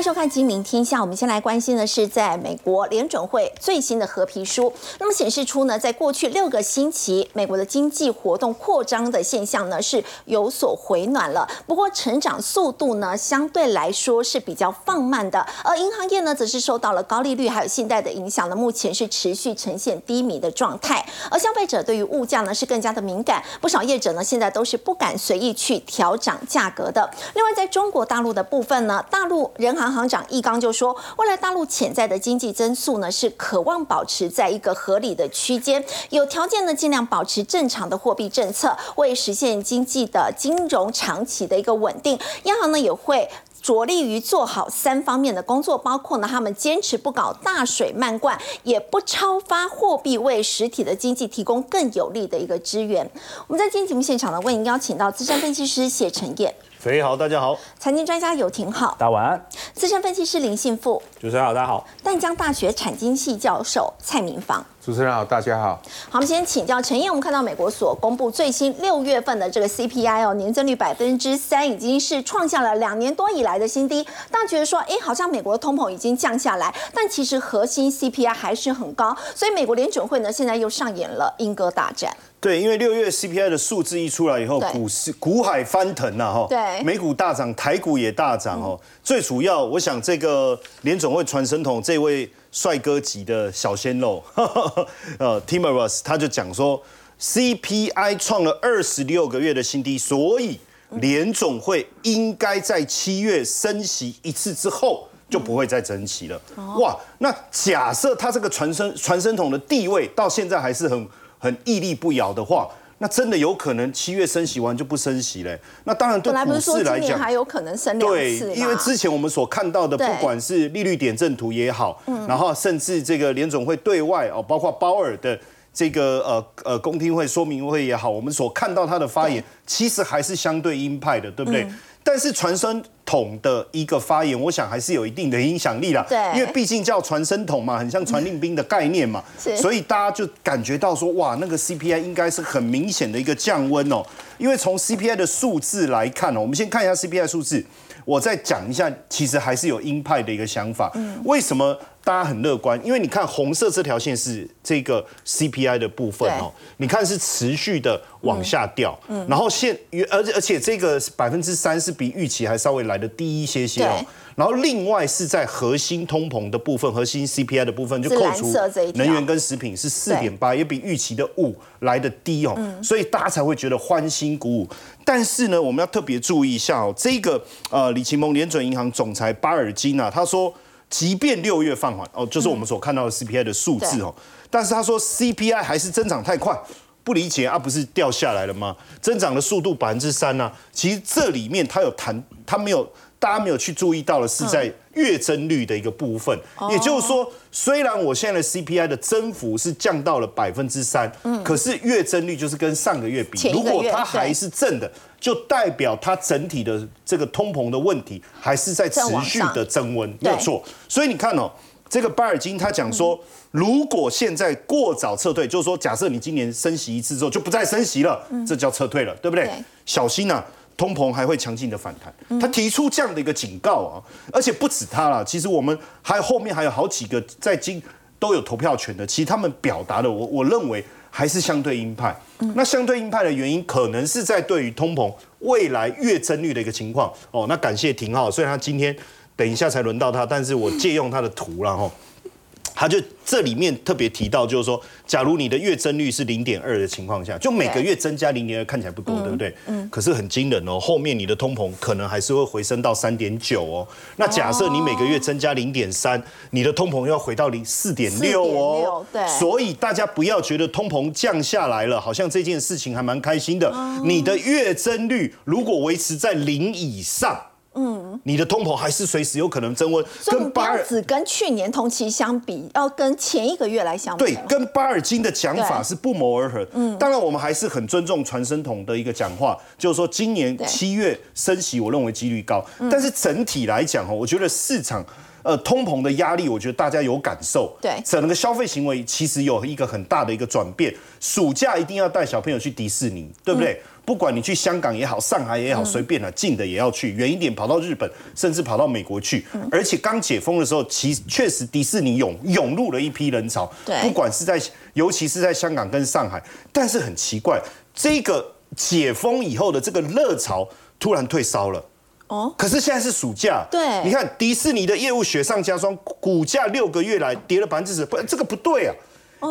迎收看《金明天下》。我们先来关心的是，在美国联准会最新的合皮书，那么显示出呢，在过去六个星期，美国的经济活动扩张的现象呢是有所回暖了。不过，成长速度呢相对来说是比较放慢的。而银行业呢，则是受到了高利率还有信贷的影响呢，目前是持续呈现低迷的状态。而消费者对于物价呢是更加的敏感，不少业者呢现在都是不敢随意去调涨价格的。另外，在中国大陆的部分呢，大陆人行行长易纲就说，未来大陆潜在的经济增速呢是渴望保持在一个合理的区间，有条件呢尽量保持正常的货币政策，为实现经济的金融长期的一个稳定，央行呢也会着力于做好三方面的工作，包括呢他们坚持不搞大水漫灌，也不超发货币，为实体的经济提供更有力的一个支援。我们在今天节目现场呢，为您邀请到资深分析师谢承彦。肥好，大家好。财经专家有廷好，大家晚安。资深分析师林信富，主持人好，大家好。淡江大学产经系教授蔡明芳，主持人好，大家好。好，我们先请教陈燕。我们看到美国所公布最新六月份的这个 CPI 哦，年增率百分之三，已经是创下了两年多以来的新低。大家觉得说，哎，好像美国的通膨已经降下来，但其实核心 CPI 还是很高。所以美国联准会呢，现在又上演了英歌大战。对，因为六月 CPI 的数字一出来以后，股市股海翻腾呐，哈，对，美股大涨，台股也大涨哦。最主要，我想这个联总会传声筒这位帅哥级的小鲜肉，呃，Timorous，他就讲说，CPI 创了二十六个月的新低，所以联总会应该在七月升息一次之后，就不会再增息了。哇，那假设他这个传声传声筒的地位到现在还是很。很屹立不摇的话，那真的有可能七月升息完就不升息嘞。那当然对股市来讲，还有可能升两次。对，因为之前我们所看到的，不管是利率点阵图也好，然后甚至这个联总会对外哦，包括鲍尔的这个呃呃公听会说明会也好，我们所看到他的发言，其实还是相对鹰派的，对不对？但是传声筒的一个发言，我想还是有一定的影响力啦。对，因为毕竟叫传声筒嘛，很像传令兵的概念嘛，所以大家就感觉到说，哇，那个 CPI 应该是很明显的一个降温哦。因为从 CPI 的数字来看哦，我们先看一下 CPI 数字，我再讲一下，其实还是有鹰派的一个想法。嗯，为什么？大家很乐观，因为你看红色这条线是这个 CPI 的部分哦，你看是持续的往下掉，嗯，然后现而且而且这个百分之三是比预期还稍微来的低一些些哦，然后另外是在核心通膨的部分，核心 CPI 的部分就扣除能源跟食品是四点八，也比预期的五来的低哦，所以大家才会觉得欢欣鼓舞。但是呢，我们要特别注意一下哦，这个呃李奇蒙联准银行总裁巴尔金啊，他说。即便六月放缓哦，就是我们所看到的 CPI 的数字哦，但是他说 CPI 还是增长太快，不理解啊，不是掉下来了吗？增长的速度百分之三呢？其实这里面他有谈，他没有，大家没有去注意到的是在。月增率的一个部分，也就是说，虽然我现在的 CPI 的增幅是降到了百分之三，嗯，可是月增率就是跟上个月比，如果它还是正的，就代表它整体的这个通膨的问题还是在持续的增温，没有错。所以你看哦，这个巴尔金他讲说，如果现在过早撤退，就是说，假设你今年升息一次之后就不再升息了，这叫撤退了，对不对？小心呐。通膨还会强劲的反弹，他提出这样的一个警告啊，而且不止他了，其实我们还后面还有好几个在今都有投票权的，其实他们表达的我我认为还是相对鹰派。那相对鹰派的原因，可能是在对于通膨未来月增率的一个情况哦。那感谢廷浩，虽然他今天等一下才轮到他，但是我借用他的图了哈。他就这里面特别提到，就是说，假如你的月增率是零点二的情况下，就每个月增加零点二，看起来不多，对不对？嗯。可是很惊人哦，后面你的通膨可能还是会回升到三点九哦。那假设你每个月增加零点三，你的通膨要回到零四点六哦。对。所以大家不要觉得通膨降下来了，好像这件事情还蛮开心的。你的月增率如果维持在零以上。嗯，你的通膨还是随时有可能增温，跟巴尔只跟去年同期相比，要跟前一个月来相比。对，跟巴尔金的讲法是不谋而合。嗯，当然我们还是很尊重传声筒的一个讲话，就是说今年七月升息，我认为几率高。但是整体来讲哦，我觉得市场呃通膨的压力，我觉得大家有感受。对，整个消费行为其实有一个很大的一个转变。暑假一定要带小朋友去迪士尼，对不对？不管你去香港也好，上海也好，随便了，近的也要去，远一点跑到日本，甚至跑到美国去。而且刚解封的时候，其确实迪士尼涌涌入了一批人潮，不管是在尤其是在香港跟上海，但是很奇怪，这个解封以后的这个热潮突然退烧了。哦，可是现在是暑假，对，你看迪士尼的业务雪上加霜，股价六个月来跌了百分之十，不，这个不对啊。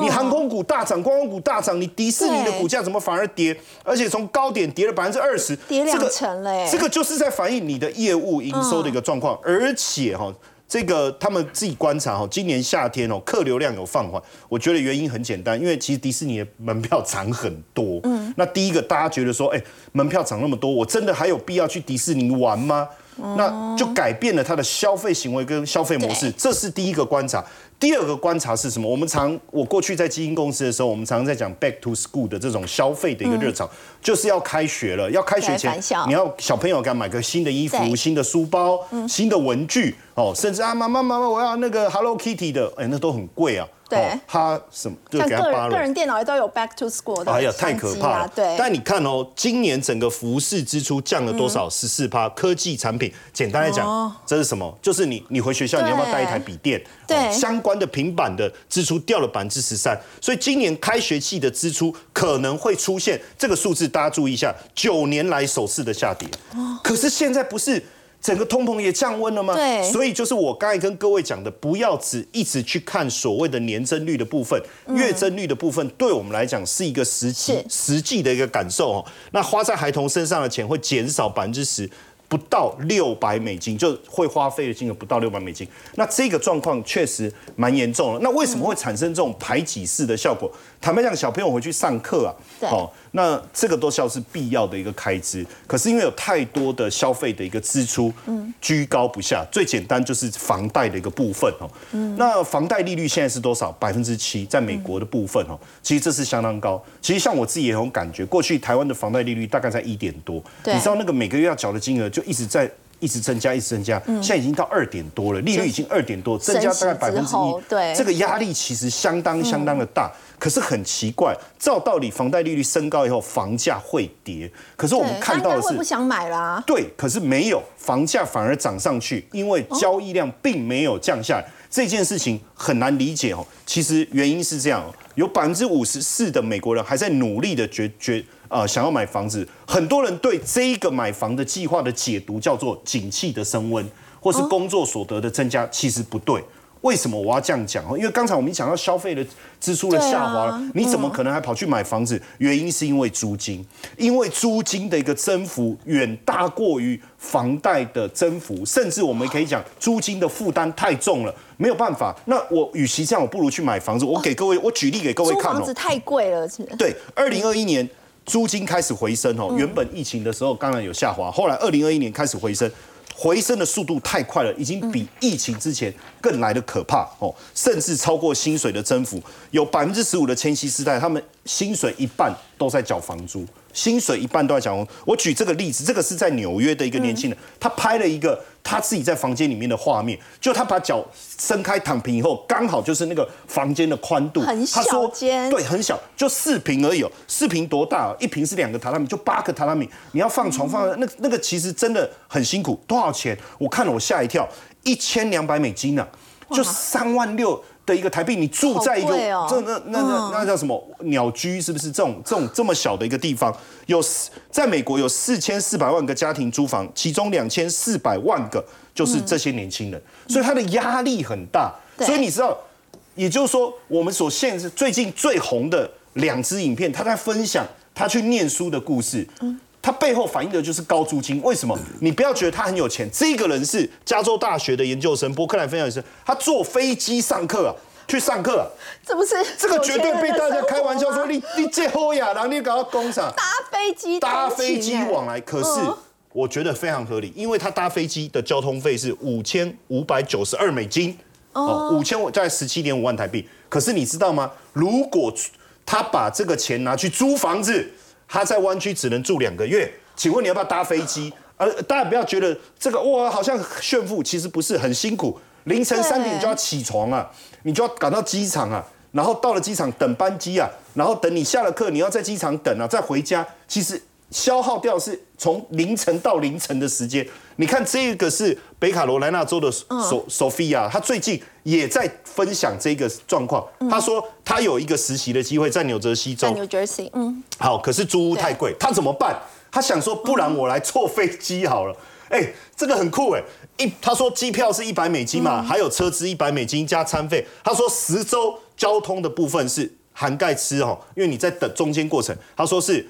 你航空股大涨，观光股大涨，你迪士尼的股价怎么反而跌？而且从高点跌了百分之二十，跌两成了。这个就是在反映你的业务营收的一个状况，而且哈，这个他们自己观察哈，今年夏天哦，客流量有放缓。我觉得原因很简单，因为其实迪士尼的门票涨很多。嗯，那第一个大家觉得说，哎，门票涨那么多，我真的还有必要去迪士尼玩吗？那就改变了他的消费行为跟消费模式，这是第一个观察。第二个观察是什么？我们常我过去在基金公司的时候，我们常常在讲 back to school 的这种消费的一个热潮，就是要开学了，要开学前你要小朋友给他买个新的衣服、新的书包、新的文具哦，甚至啊妈妈妈妈我要那个 Hello Kitty 的，哎那都很贵啊。对，他什么？像个人个人电脑也都有 Back to School 的，哎呀，太可怕了。对，但你看哦，今年整个服饰支出降了多少？十四趴。科技产品，简单来讲，这是什么？就是你你回学校你要不要带一台笔电？对，相关的平板的支出掉了百分之十三。所以今年开学季的支出可能会出现这个数字，大家注意一下，九年来首次的下跌。可是现在不是。整个通膨也降温了吗？对，所以就是我刚才跟各位讲的，不要只一直去看所谓的年增率的部分，月增率的部分，对我们来讲是一个实际实际的一个感受哦。那花在孩童身上的钱会减少百分之十。不到六百美金就会花费的金额不到六百美金，那这个状况确实蛮严重了。那为什么会产生这种排挤式的效果？坦白讲，小朋友回去上课啊，哦，那这个都是要是必要的一个开支。可是因为有太多的消费的一个支出，嗯，居高不下。最简单就是房贷的一个部分哦，嗯，那房贷利率现在是多少？百分之七，在美国的部分哦，其实这是相当高。其实像我自己也有感觉，过去台湾的房贷利率大概在一点多，你知道那个每个月要缴的金额。就一直在一直增加，一直增加，现在已经到二点多了，利率已经二点多，增加大概百分之一，对，这个压力其实相当相当的大。可是很奇怪，照道理房贷利率升高以后，房价会跌，可是我们看到的是不想买啦，对，可是没有，房价反而涨上去，因为交易量并没有降下来，这件事情很难理解哦。其实原因是这样，有百分之五十四的美国人还在努力的决决。啊，想要买房子，很多人对这一个买房的计划的解读叫做景气的升温，或是工作所得的增加，其实不对。为什么我要这样讲？因为刚才我们讲到消费的支出的下滑了，你怎么可能还跑去买房子？原因是因为租金，因为租金的一个增幅远大过于房贷的增幅，甚至我们可以讲租金的负担太重了，没有办法。那我与其这样，我不如去买房子。我给各位，我举例给各位看哦。房子太贵了，是对，二零二一年。租金开始回升哦，原本疫情的时候当然有下滑，后来二零二一年开始回升，回升的速度太快了，已经比疫情之前更来的可怕哦，甚至超过薪水的增幅，有百分之十五的千禧世代，他们薪水一半都在缴房租。薪水一半都在讲。我举这个例子，这个是在纽约的一个年轻人，他拍了一个他自己在房间里面的画面，就他把脚伸开躺平以后，刚好就是那个房间的宽度，很小间，对，很小，就四平而已。四平多大？一平是两个榻榻米，就八个榻榻米，你要放床放那那个其实真的很辛苦。多少钱？我看了我吓一跳，一千两百美金呢，就三万六。的一个台币，你住在一个这那那那那叫什么鸟居？是不是这种这种这么小的一个地方？有在美国有四千四百万个家庭租房，其中两千四百万个就是这些年轻人，所以他的压力很大。所以你知道，也就是说，我们所现是最近最红的两支影片，他在分享他去念书的故事。他背后反映的就是高租金。为什么？你不要觉得他很有钱，这个人是加州大学的研究生，波克兰分享生，他坐飞机上课啊，去上课，啊这不是这个绝对被大家开玩笑说你你借后呀，然后你搞到工厂搭飞机搭飞机往来，可是我觉得非常合理，因为他搭飞机的交通费是五千五百九十二美金，哦，五千五在十七点五万台币。可是你知道吗？如果他把这个钱拿去租房子。他在湾区只能住两个月，请问你要不要搭飞机？呃，大家不要觉得这个哇好像炫富，其实不是很辛苦。凌晨三点就要起床啊，你就要赶到机场啊，然后到了机场等班机啊，然后等你下了课，你要在机场等啊，再回家。其实消耗掉是从凌晨到凌晨的时间。你看这个是北卡罗来纳州的索索菲亚，他最近也在分享这个状况。他说他有一个实习的机会在纽泽西州。New Jersey，嗯。好，可是租屋太贵，他怎么办？他想说，不然我来坐飞机好了。哎，这个很酷哎！一他说机票是一百美金嘛，还有车资一百美金加餐费。他说十周交通的部分是涵盖吃哦，因为你在等中间过程。他说是。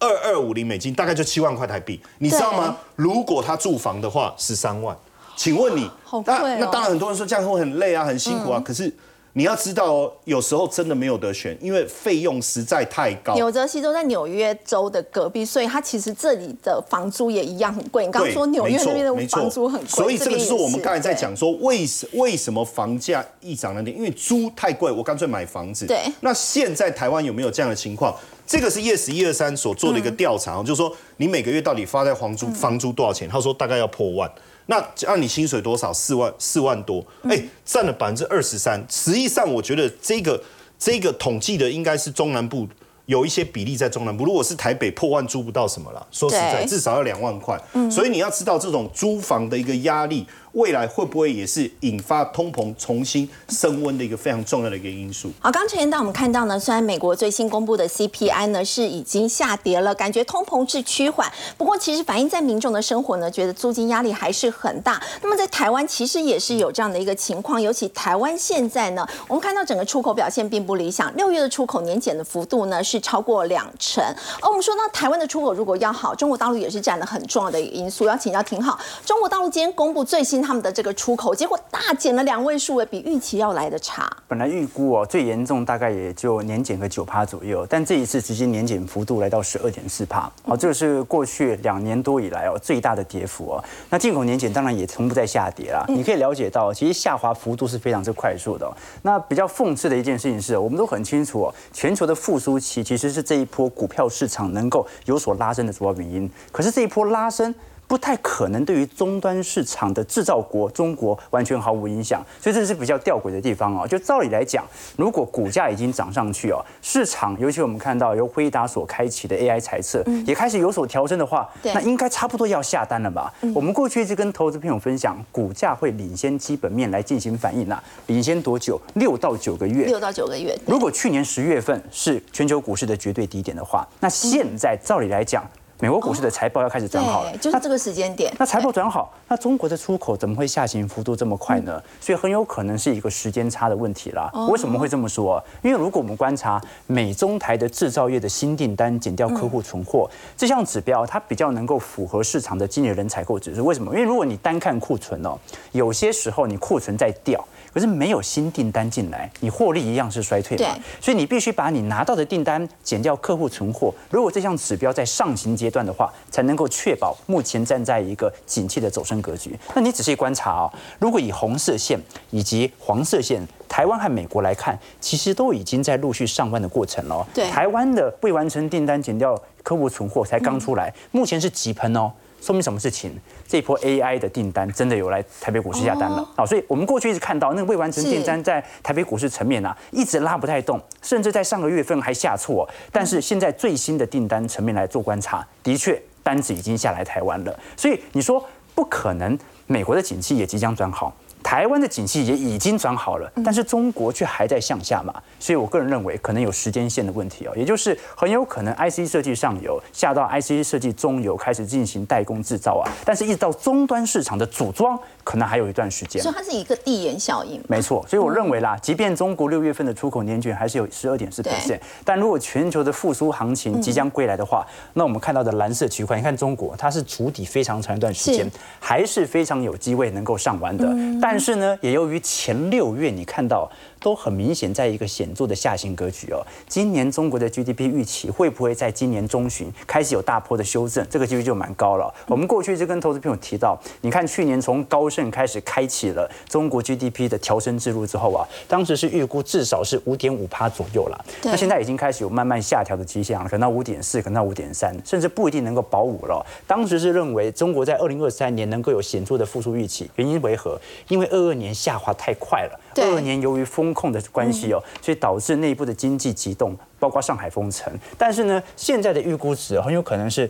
二二五零美金，大概就七万块台币，你知道吗？如果他住房的话，十三万。请问你，那那当然很多人说这样会很累啊，很辛苦啊。可是你要知道哦，有时候真的没有得选，因为费用实在太高。纽泽西州在纽约州的隔壁，所以它其实这里的房租也一样很贵。你刚刚说纽约那边的房租很贵，所以这个就是我们刚才在讲说，为什为什么房价一涨了点？因为租太贵，我干脆买房子。对。那现在台湾有没有这样的情况？这个是 Yes 一二三所做的一个调查，就是说你每个月到底发在房租房租多少钱？他说大概要破万。那按你薪水多少？四万四万多，哎，占了百分之二十三。实际上，我觉得这个这个统计的应该是中南部有一些比例在中南部。如果是台北破万租不到什么了，说实在，至少要两万块。所以你要知道这种租房的一个压力。未来会不会也是引发通膨重新升温的一个非常重要的一个因素？好，刚才到我们看到呢，虽然美国最新公布的 CPI 呢是已经下跌了，感觉通膨是趋缓，不过其实反映在民众的生活呢，觉得租金压力还是很大。那么在台湾其实也是有这样的一个情况，尤其台湾现在呢，我们看到整个出口表现并不理想，六月的出口年减的幅度呢是超过两成。而我们说到台湾的出口如果要好，中国大陆也是占了很重要的一个因素。要请教挺好，中国大陆今天公布最新。他们的这个出口结果大减了两位数，比预期要来的差。本来预估哦，最严重大概也就年减个九趴左右，但这一次直接年减幅度来到十二点四帕，哦，这个是过去两年多以来哦最大的跌幅哦。那进口年减当然也从不在下跌啦，你可以了解到，其实下滑幅度是非常之快速的。那比较讽刺的一件事情是，我们都很清楚哦，全球的复苏期其实是这一波股票市场能够有所拉升的主要原因。可是这一波拉升。不太可能对于终端市场的制造国中国完全毫无影响，所以这是比较吊诡的地方哦。就照理来讲，如果股价已经涨上去哦，市场尤其我们看到由辉达所开启的 AI 猜测也开始有所调整的话，那应该差不多要下单了吧？我们过去一直跟投资朋友分享，股价会领先基本面来进行反应呐，领先多久？六到九个月。六到九个月。如果去年十月份是全球股市的绝对低点的话，那现在照理来讲。美国股市的财报要开始转好了，就是这个时间点。那财报转好，那中国的出口怎么会下行幅度这么快呢？所以很有可能是一个时间差的问题啦。为什么会这么说？因为如果我们观察美中台的制造业的新订单减掉客户存货这项指标，它比较能够符合市场的经理人采购指数。为什么？因为如果你单看库存哦，有些时候你库存在掉。可是没有新订单进来，你获利一样是衰退嘛？所以你必须把你拿到的订单减掉客户存货。如果这项指标在上行阶段的话，才能够确保目前站在一个景气的走升格局。那你仔细观察哦，如果以红色线以及黄色线，台湾和美国来看，其实都已经在陆续上万的过程了。对，台湾的未完成订单减掉客户存货才刚出来，目前是急喷哦。说明什么事情？这一波 AI 的订单真的有来台北股市下单了啊！所以我们过去一直看到那个未完成订单在台北股市层面啊，一直拉不太动，甚至在上个月份还下挫。但是现在最新的订单层面来做观察，的确单子已经下来台湾了。所以你说不可能，美国的景气也即将转好。台湾的景气也已经转好了，但是中国却还在向下嘛，所以我个人认为可能有时间线的问题哦，也就是很有可能 IC 设计上游下到 IC 设计中游开始进行代工制造啊，但是一直到终端市场的组装。可能还有一段时间，所以它是一个递延效应。没错，所以我认为啦，即便中国六月份的出口年均还是有十二点四 percent，但如果全球的复苏行情即将归来的话，那我们看到的蓝色区块，你看中国它是筑底非常长一段时间，还是非常有机会能够上完的。但是呢，也由于前六月你看到。都很明显，在一个显著的下行格局哦。今年中国的 GDP 预期会不会在今年中旬开始有大坡的修正？这个几率就蛮高了。我们过去就跟投资朋友提到，你看去年从高盛。开始开启了中国 GDP 的调升之路之后啊，当时是预估至少是五点五趴左右了。那现在已经开始有慢慢下调的迹象了，可能到五点四，可能到五点三，甚至不一定能够保五了。当时是认为中国在二零二三年能够有显著的复苏预期，原因为何？因为二二年下滑太快了，二二年由于风控的关系哦，所以导致内部的经济急动，包括上海封城。但是呢，现在的预估值很有可能是。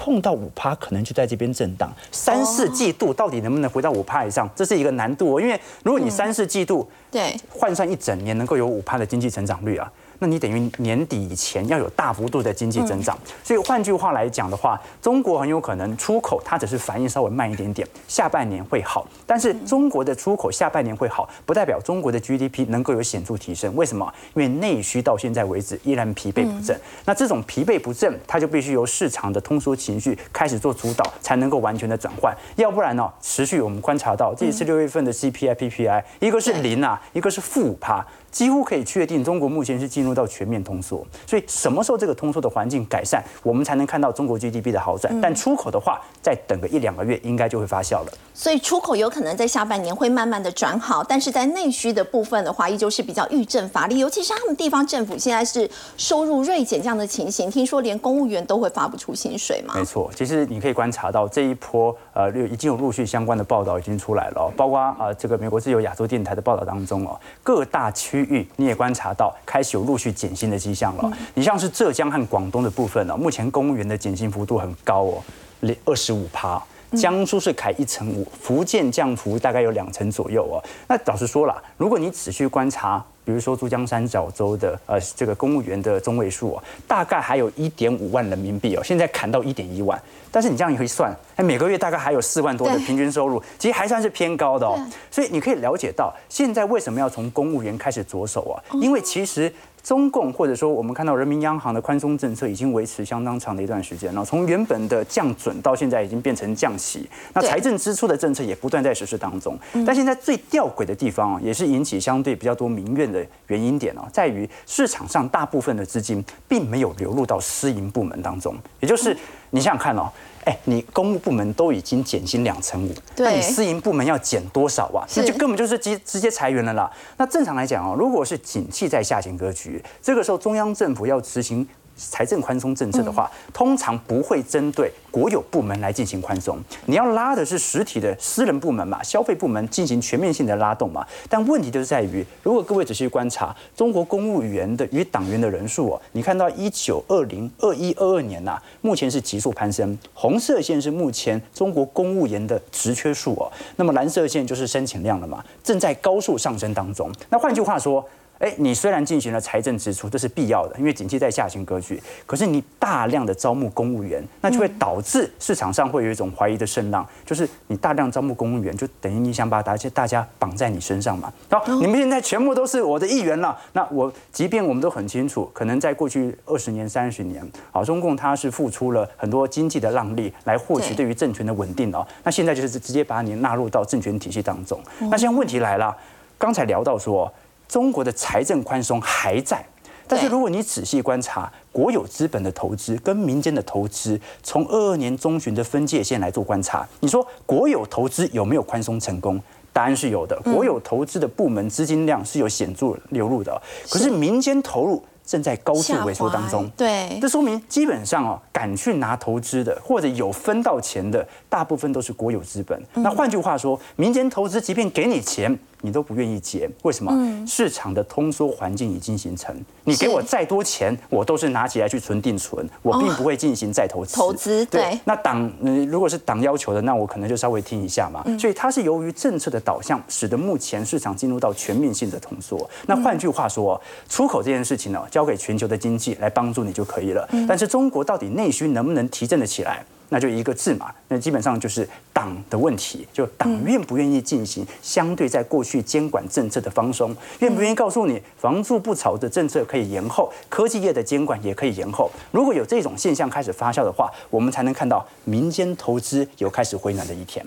碰到五趴，可能就在这边震荡。三四季度到底能不能回到五趴以上，这是一个难度哦。因为如果你三四季度对换算一整年能够有五趴的经济成长率啊。那你等于年底以前要有大幅度的经济增长，所以换句话来讲的话，中国很有可能出口它只是反应稍微慢一点点，下半年会好。但是中国的出口下半年会好，不代表中国的 GDP 能够有显著提升。为什么？因为内需到现在为止依然疲惫不振。那这种疲惫不振，它就必须由市场的通缩情绪开始做主导，才能够完全的转换。要不然呢，持续我们观察到这一次六月份的 CPI、PPI，一个是零啊，一个是负五趴。几乎可以确定，中国目前是进入到全面通缩。所以什么时候这个通缩的环境改善，我们才能看到中国 GDP 的好转？但出口的话，再等个一两个月，应该就会发酵了。所以出口有可能在下半年会慢慢的转好，但是在内需的部分的话，依旧是比较遇政乏力。尤其是他们地方政府现在是收入锐减这样的情形，听说连公务员都会发不出薪水嘛？没错，其实你可以观察到这一波呃，已经有陆续相关的报道已经出来了，包括啊这个美国自由亚洲电台的报道当中哦，各大区。你也观察到开始有陆续减薪的迹象了。你像是浙江和广东的部分呢，目前公务员的减薪幅度很高哦，二十五趴。江苏是砍一成五，福建降幅大概有两成左右哦。那老实说了，如果你仔细观察，比如说珠江三角洲的呃这个公务员的中位数哦，大概还有一点五万人民币哦，现在砍到一点一万。但是你这样一算，哎，每个月大概还有四万多的平均收入，其实还算是偏高的哦。所以你可以了解到，现在为什么要从公务员开始着手啊？因为其实。中共或者说我们看到人民央行的宽松政策已经维持相当长的一段时间了，从原本的降准到现在已经变成降息，那财政支出的政策也不断在实施当中。但现在最吊诡的地方啊，也是引起相对比较多民怨的原因点哦，在于市场上大部分的资金并没有流入到私营部门当中，也就是你想想看哦。哎，你公务部门都已经减薪两成五，那你私营部门要减多少啊？那就根本就是直直接裁员了啦。那正常来讲哦，如果是景气在下行格局，这个时候中央政府要执行。财政宽松政策的话，通常不会针对国有部门来进行宽松，你要拉的是实体的私人部门嘛，消费部门进行全面性的拉动嘛。但问题就是在于，如果各位仔细观察中国公务员的与党员的人数哦，你看到一九二零二一二二年呐，目前是急速攀升，红色线是目前中国公务员的职缺数哦，那么蓝色线就是申请量了嘛，正在高速上升当中。那换句话说。哎，你虽然进行了财政支出，这是必要的，因为经济在下行格局。可是你大量的招募公务员，那就会导致市场上会有一种怀疑的声浪，就是你大量招募公务员，就等于你想把大家大家绑在你身上嘛。好，你们现在全部都是我的议员了，那我即便我们都很清楚，可能在过去二十年、三十年，好，中共它是付出了很多经济的让利来获取对于政权的稳定哦。那现在就是直接把你纳入到政权体系当中。那现在问题来了，刚才聊到说。中国的财政宽松还在，但是如果你仔细观察国有资本的投资跟民间的投资，从二二年中旬的分界线来做观察，你说国有投资有没有宽松成功？答案是有的，国有投资的部门资金量是有显著流入的，可是民间投入。正在高速萎缩当中，对，这说明基本上哦，敢去拿投资的或者有分到钱的，大部分都是国有资本。那换句话说，民间投资即便给你钱，你都不愿意接，为什么？市场的通缩环境已经形成，你给我再多钱，我都是拿起来去存定存，我并不会进行再投资。投资对，那党如果是党要求的，那我可能就稍微听一下嘛。所以它是由于政策的导向，使得目前市场进入到全面性的通缩。那换句话说，出口这件事情呢？交给全球的经济来帮助你就可以了，但是中国到底内需能不能提振得起来？那就一个字嘛，那基本上就是党的问题，就党愿不愿意进行相对在过去监管政策的放松，愿不愿意告诉你房住不炒的政策可以延后，科技业的监管也可以延后。如果有这种现象开始发酵的话，我们才能看到民间投资有开始回暖的一天。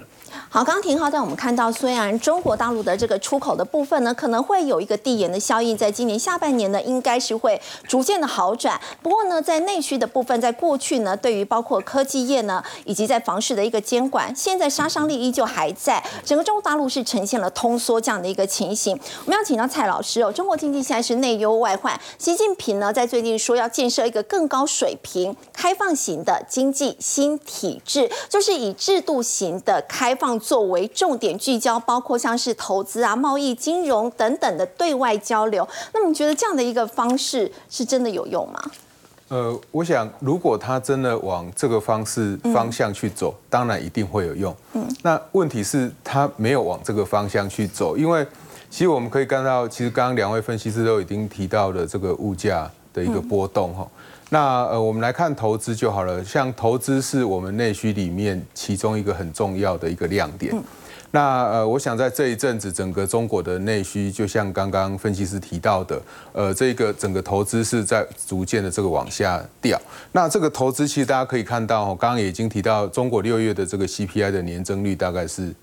好，刚刚廷浩在我们看到，虽然中国大陆的这个出口的部分呢，可能会有一个递延的效应，在今年下半年呢，应该是会逐渐的好转。不过呢，在内需的部分，在过去呢，对于包括科技业呢，以及在房市的一个监管，现在。杀伤力依旧还在，整个中国大陆是呈现了通缩这样的一个情形。我们要请到蔡老师哦，中国经济现在是内忧外患，习近平呢在最近说要建设一个更高水平、开放型的经济新体制，就是以制度型的开放作为重点聚焦，包括像是投资啊、贸易、金融等等的对外交流。那么你觉得这样的一个方式是真的有用吗？呃，我想，如果他真的往这个方式方向去走，当然一定会有用。嗯，那问题是，他没有往这个方向去走，因为其实我们可以看到，其实刚刚两位分析师都已经提到了这个物价的一个波动哈。那呃，我们来看投资就好了，像投资是我们内需里面其中一个很重要的一个亮点。那呃，我想在这一阵子，整个中国的内需，就像刚刚分析师提到的，呃，这个整个投资是在逐渐的这个往下掉。那这个投资其实大家可以看到，刚刚也已经提到，中国六月的这个 CPI 的年增率大概是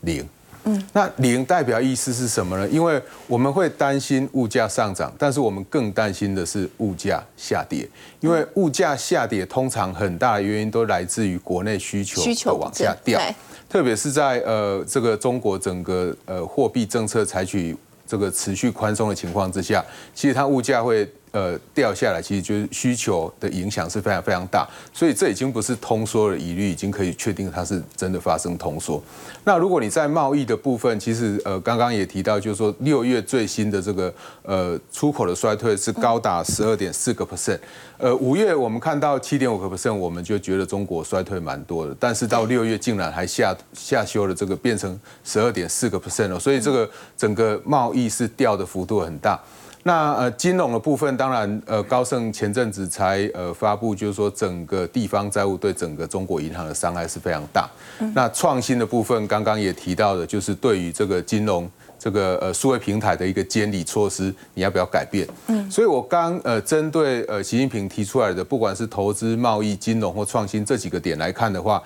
零。嗯，那零代表意思是什么呢？因为我们会担心物价上涨，但是我们更担心的是物价下跌。因为物价下跌通常很大的原因都来自于国内需求的往下掉。特别是在呃这个中国整个呃货币政策采取这个持续宽松的情况之下，其实它物价会。呃，掉下来其实就是需求的影响是非常非常大，所以这已经不是通缩的疑虑，已经可以确定它是真的发生通缩。那如果你在贸易的部分，其实呃刚刚也提到，就是说六月最新的这个呃出口的衰退是高达十二点四个 percent，呃五月我们看到七点五个 percent，我们就觉得中国衰退蛮多的，但是到六月竟然还下下修了这个变成十二点四个 percent 了，所以这个整个贸易是掉的幅度很大。那呃，金融的部分，当然呃，高盛前阵子才呃发布，就是说整个地方债务对整个中国银行的伤害是非常大。那创新的部分，刚刚也提到的，就是对于这个金融这个呃数位平台的一个监理措施，你要不要改变？嗯，所以我刚呃针对呃习近平提出来的，不管是投资、贸易、金融或创新这几个点来看的话。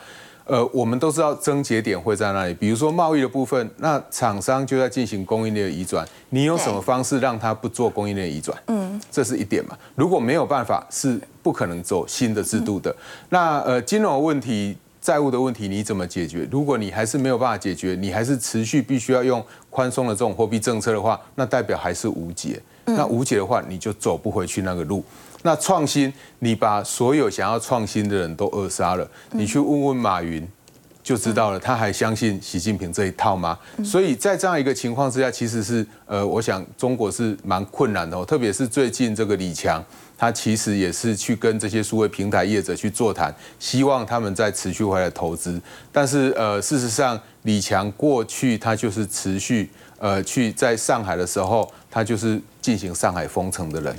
呃，我们都知道症结点会在那里，比如说贸易的部分，那厂商就在进行供应链的移转，你有什么方式让他不做供应链移转？嗯，这是一点嘛。如果没有办法，是不可能走新的制度的。那呃，金融问题、债务的问题你怎么解决？如果你还是没有办法解决，你还是持续必须要用宽松的这种货币政策的话，那代表还是无解。那无解的话，你就走不回去那个路。那创新，你把所有想要创新的人都扼杀了。你去问问马云，就知道了，他还相信习近平这一套吗？所以在这样一个情况之下，其实是呃，我想中国是蛮困难的哦。特别是最近这个李强，他其实也是去跟这些数位平台业者去座谈，希望他们再持续回来投资。但是呃，事实上，李强过去他就是持续呃去在上海的时候，他就是进行上海封城的人。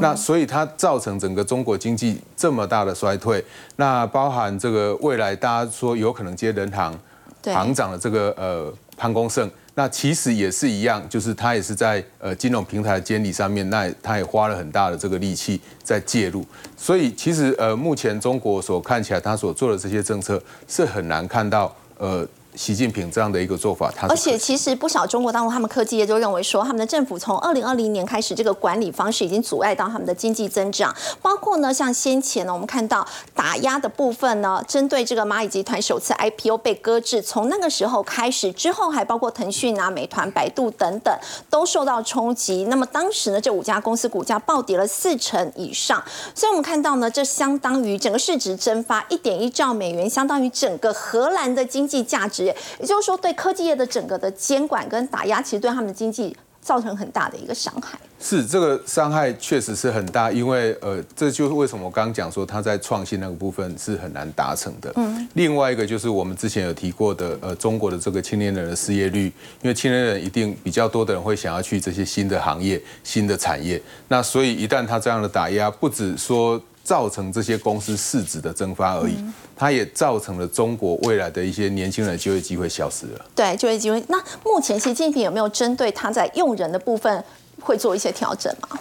那所以它造成整个中国经济这么大的衰退，那包含这个未来大家说有可能接人行行长的这个呃潘功胜，那其实也是一样，就是他也是在呃金融平台的监理上面，那他也花了很大的这个力气在介入，所以其实呃目前中国所看起来他所做的这些政策是很难看到呃。习近平这样的一个做法，他而且其实不少中国大陆他们科技业都认为说，他们的政府从二零二零年开始，这个管理方式已经阻碍到他们的经济增长。包括呢，像先前呢，我们看到打压的部分呢，针对这个蚂蚁集团首次 IPO 被搁置，从那个时候开始之后，还包括腾讯啊、美团、百度等等都受到冲击。那么当时呢，这五家公司股价暴跌了四成以上。所以我们看到呢，这相当于整个市值蒸发一点一兆美元，相当于整个荷兰的经济价值。也就是说，对科技业的整个的监管跟打压，其实对他们的经济造成很大的一个伤害。是这个伤害确实是很大，因为呃，这就是为什么我刚刚讲说他在创新那个部分是很难达成的。嗯。另外一个就是我们之前有提过的，呃，中国的这个青年人的失业率，因为青年人一定比较多的人会想要去这些新的行业、新的产业，那所以一旦他这样的打压，不止说。造成这些公司市值的蒸发而已，它也造成了中国未来的一些年轻人就业机会消失了。对，就业机会。那目前习近平有没有针对他在用人的部分会做一些调整吗？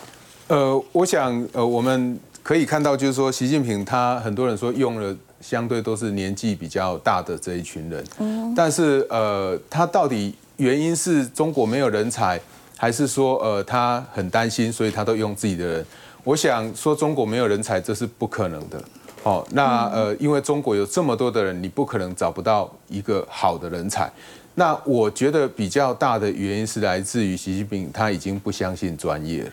呃，我想，呃，我们可以看到，就是说，习近平他很多人说用了相对都是年纪比较大的这一群人，嗯，但是呃，他到底原因是中国没有人才，还是说呃他很担心，所以他都用自己的人？我想说，中国没有人才，这是不可能的。哦，那呃，因为中国有这么多的人，你不可能找不到一个好的人才。那我觉得比较大的原因是来自于习近平他已经不相信专业了。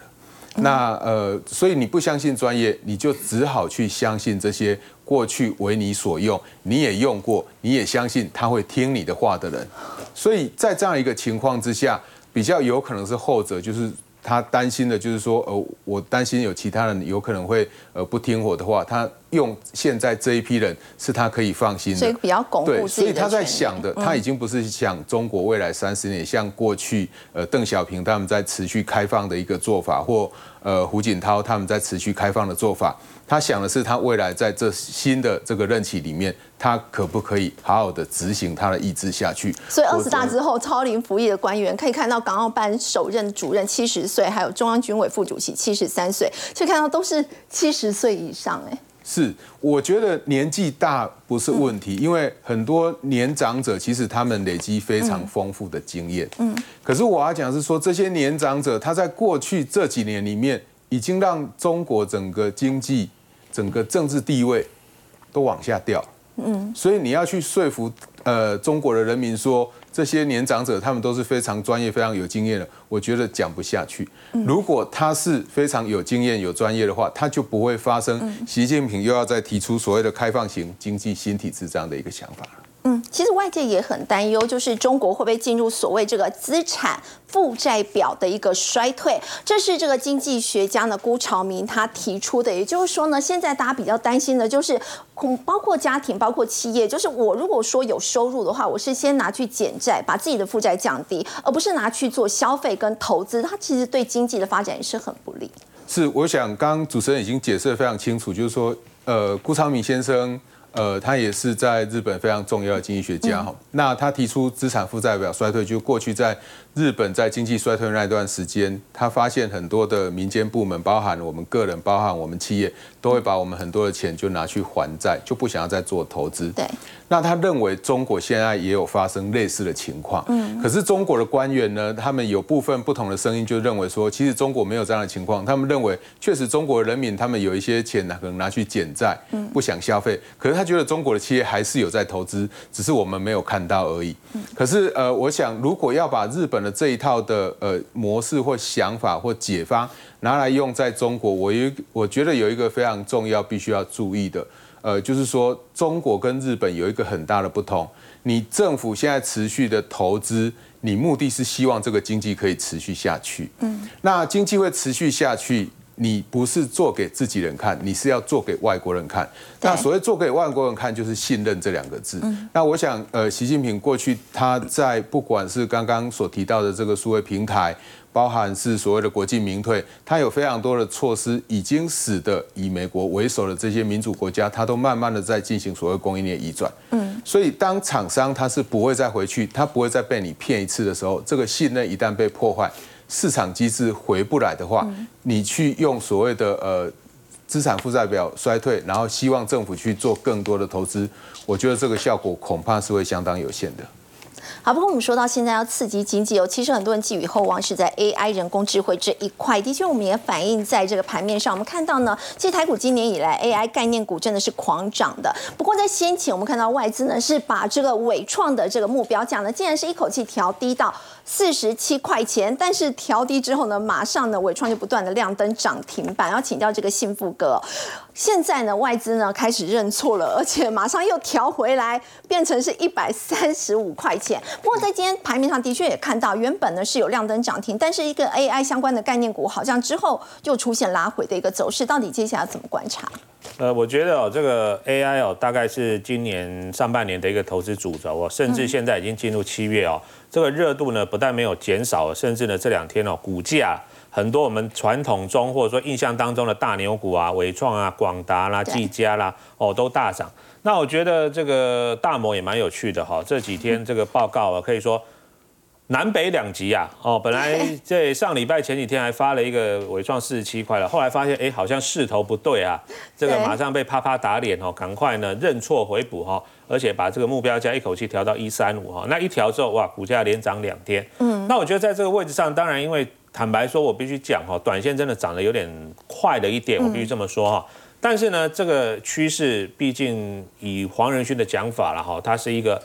那呃，所以你不相信专业，你就只好去相信这些过去为你所用，你也用过，你也相信他会听你的话的人。所以在这样一个情况之下，比较有可能是后者，就是。他担心的就是说，呃，我担心有其他人有可能会呃不听我的话。他用现在这一批人是他可以放心的，所以比较巩固对，所以他在想的，他已经不是想中国未来三十年像过去呃邓小平他们在持续开放的一个做法，或呃胡锦涛他们在持续开放的做法。他想的是，他未来在这新的这个任期里面，他可不可以好好的执行他的意志下去？所以二十大之后，超龄服役的官员可以看到，港澳办首任主任七十岁，还有中央军委副主席七十三岁，以看到都是七十岁以上。哎，是，我觉得年纪大不是问题，因为很多年长者其实他们累积非常丰富的经验。嗯，可是我要讲是说，这些年长者他在过去这几年里面，已经让中国整个经济。整个政治地位都往下掉，嗯，所以你要去说服呃中国的人民说这些年长者他们都是非常专业、非常有经验的，我觉得讲不下去。如果他是非常有经验、有专业的话，他就不会发生习近平又要再提出所谓的开放型经济新体制这样的一个想法。嗯，其实外界也很担忧，就是中国会不会进入所谓这个资产负债表的一个衰退？这是这个经济学家呢辜朝明他提出的。也就是说呢，现在大家比较担心的就是，包括家庭、包括企业，就是我如果说有收入的话，我是先拿去减债，把自己的负债降低，而不是拿去做消费跟投资。它其实对经济的发展也是很不利。是，我想刚刚主持人已经解释的非常清楚，就是说，呃，辜朝明先生。呃，他也是在日本非常重要的经济学家哈。那他提出资产负债表衰退，就过去在日本在经济衰退那段时间，他发现很多的民间部门，包含我们个人，包含我们企业，都会把我们很多的钱就拿去还债，就不想要再做投资。对。那他认为中国现在也有发生类似的情况，嗯，可是中国的官员呢，他们有部分不同的声音，就认为说，其实中国没有这样的情况。他们认为，确实中国人民他们有一些钱呢，可能拿去减债，嗯，不想消费。可是他觉得中国的企业还是有在投资，只是我们没有看到而已。可是呃，我想如果要把日本的这一套的呃模式或想法或解方拿来用在中国，我有我觉得有一个非常重要必须要注意的。呃，就是说，中国跟日本有一个很大的不同。你政府现在持续的投资，你目的是希望这个经济可以持续下去。嗯，那经济会持续下去，你不是做给自己人看，你是要做给外国人看。那所谓做给外国人看，就是信任这两个字。那我想，呃，习近平过去他在不管是刚刚所提到的这个数位平台。包含是所谓的国进民退，他有非常多的措施，已经使得以美国为首的这些民主国家，他都慢慢的在进行所谓供应链移转。嗯，所以当厂商他是不会再回去，他不会再被你骗一次的时候，这个信任一旦被破坏，市场机制回不来的话，你去用所谓的呃资产负债表衰退，然后希望政府去做更多的投资，我觉得这个效果恐怕是会相当有限的。好，不过我们说到现在要刺激经济哦，其实很多人寄予厚望是在 AI 人工智慧这一块。的确，我们也反映在这个盘面上。我们看到呢，其实台股今年以来 AI 概念股真的是狂涨的。不过在先前，我们看到外资呢是把这个伟创的这个目标价呢，竟然是一口气调低到四十七块钱。但是调低之后呢，马上呢伟创就不断的亮灯涨停板。要请教这个幸福哥，现在呢外资呢开始认错了，而且马上又调回来，变成是一百三十五块钱。不过在今天盘面上的确也看到，原本呢是有亮灯涨停，但是一个 AI 相关的概念股好像之后又出现拉回的一个走势，到底接下来怎么观察？呃，我觉得哦，这个 AI 哦，大概是今年上半年的一个投资主轴哦，甚至现在已经进入七月哦，这个热度呢不但没有减少，甚至呢这两天哦，股价很多我们传统中或者说印象当中的大牛股啊，伟创啊、广达啦、技嘉啦，哦都大涨。那我觉得这个大摩也蛮有趣的哈，这几天这个报告啊，可以说南北两极啊，哦，本来在上礼拜前几天还发了一个伟创四十七块了，后来发现哎，好像势头不对啊，这个马上被啪啪打脸哦，赶快呢认错回补哈，而且把这个目标价一口气调到一三五哈，那一调之后哇，股价连涨两天，嗯，那我觉得在这个位置上，当然因为坦白说，我必须讲哈，短线真的涨得有点快了一点，我必须这么说哈。但是呢，这个趋势毕竟以黄仁勋的讲法了哈，它是一个